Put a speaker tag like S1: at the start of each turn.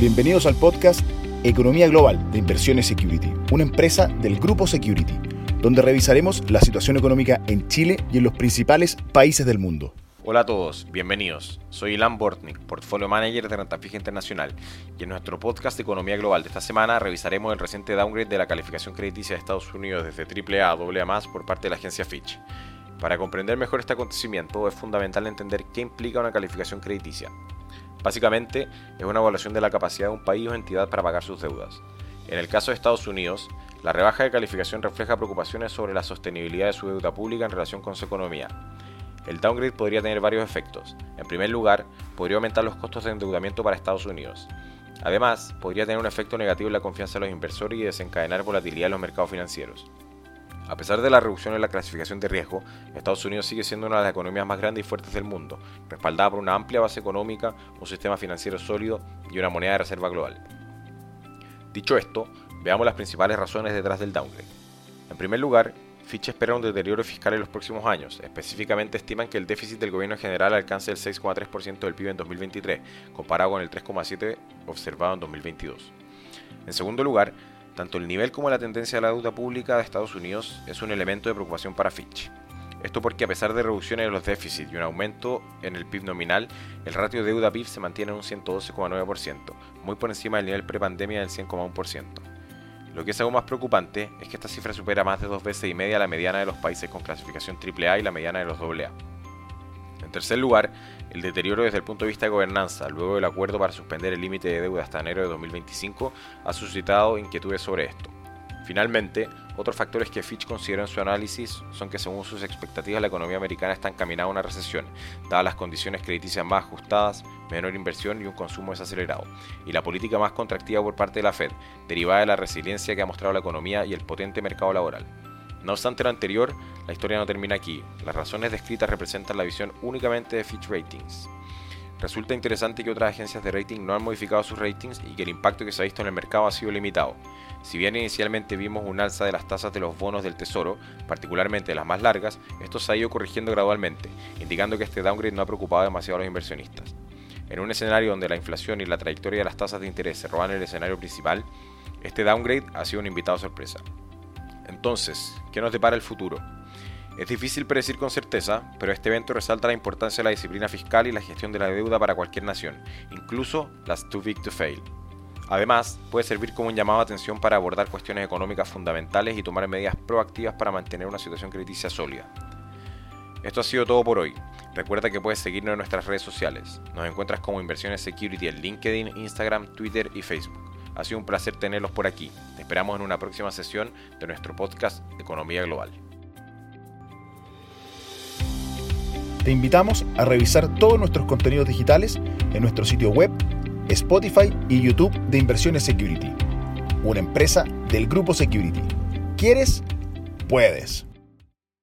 S1: Bienvenidos al podcast Economía Global de Inversiones Security, una empresa del Grupo Security, donde revisaremos la situación económica en Chile y en los principales países del mundo.
S2: Hola a todos, bienvenidos. Soy Ilan Bortnik, Portfolio Manager de Renta Fija Internacional, y en nuestro podcast de Economía Global de esta semana revisaremos el reciente downgrade de la calificación crediticia de Estados Unidos desde AAA a AA por parte de la agencia Fitch. Para comprender mejor este acontecimiento es fundamental entender qué implica una calificación crediticia. Básicamente, es una evaluación de la capacidad de un país o entidad para pagar sus deudas. En el caso de Estados Unidos, la rebaja de calificación refleja preocupaciones sobre la sostenibilidad de su deuda pública en relación con su economía. El downgrade podría tener varios efectos. En primer lugar, podría aumentar los costos de endeudamiento para Estados Unidos. Además, podría tener un efecto negativo en la confianza de los inversores y desencadenar volatilidad en los mercados financieros. A pesar de la reducción en la clasificación de riesgo, Estados Unidos sigue siendo una de las economías más grandes y fuertes del mundo, respaldada por una amplia base económica, un sistema financiero sólido y una moneda de reserva global. Dicho esto, veamos las principales razones detrás del downgrade. En primer lugar, Fitch espera un deterioro fiscal en los próximos años. Específicamente estiman que el déficit del gobierno general alcance el 6,3% del PIB en 2023, comparado con el 3,7% observado en 2022. En segundo lugar, tanto el nivel como la tendencia de la deuda pública de Estados Unidos es un elemento de preocupación para Fitch. Esto porque a pesar de reducciones en los déficits y un aumento en el PIB nominal, el ratio de deuda-PIB se mantiene en un 112,9%, muy por encima del nivel prepandemia del 100,1%. Lo que es aún más preocupante es que esta cifra supera más de dos veces y media la mediana de los países con clasificación AAA y la mediana de los AA. En tercer lugar, el deterioro desde el punto de vista de gobernanza, luego del acuerdo para suspender el límite de deuda hasta enero de 2025, ha suscitado inquietudes sobre esto. Finalmente, otros factores que Fitch consideró en su análisis son que según sus expectativas la economía americana está encaminada a una recesión, dadas las condiciones crediticias más ajustadas, menor inversión y un consumo desacelerado, y la política más contractiva por parte de la Fed, derivada de la resiliencia que ha mostrado la economía y el potente mercado laboral. No obstante lo anterior, la historia no termina aquí. Las razones descritas representan la visión únicamente de Fitch Ratings. Resulta interesante que otras agencias de rating no han modificado sus ratings y que el impacto que se ha visto en el mercado ha sido limitado. Si bien inicialmente vimos un alza de las tasas de los bonos del tesoro, particularmente las más largas, esto se ha ido corrigiendo gradualmente, indicando que este downgrade no ha preocupado demasiado a los inversionistas. En un escenario donde la inflación y la trayectoria de las tasas de interés se roban el escenario principal, este downgrade ha sido un invitado sorpresa. Entonces, ¿qué nos depara el futuro? Es difícil predecir con certeza, pero este evento resalta la importancia de la disciplina fiscal y la gestión de la deuda para cualquier nación, incluso las too big to fail. Además, puede servir como un llamado a atención para abordar cuestiones económicas fundamentales y tomar medidas proactivas para mantener una situación crediticia sólida. Esto ha sido todo por hoy. Recuerda que puedes seguirnos en nuestras redes sociales. Nos encuentras como Inversiones Security en LinkedIn, Instagram, Twitter y Facebook. Ha sido un placer tenerlos por aquí. Esperamos en una próxima sesión de nuestro podcast Economía Global.
S1: Te invitamos a revisar todos nuestros contenidos digitales en nuestro sitio web, Spotify y YouTube de Inversiones Security, una empresa del Grupo Security. ¿Quieres? Puedes.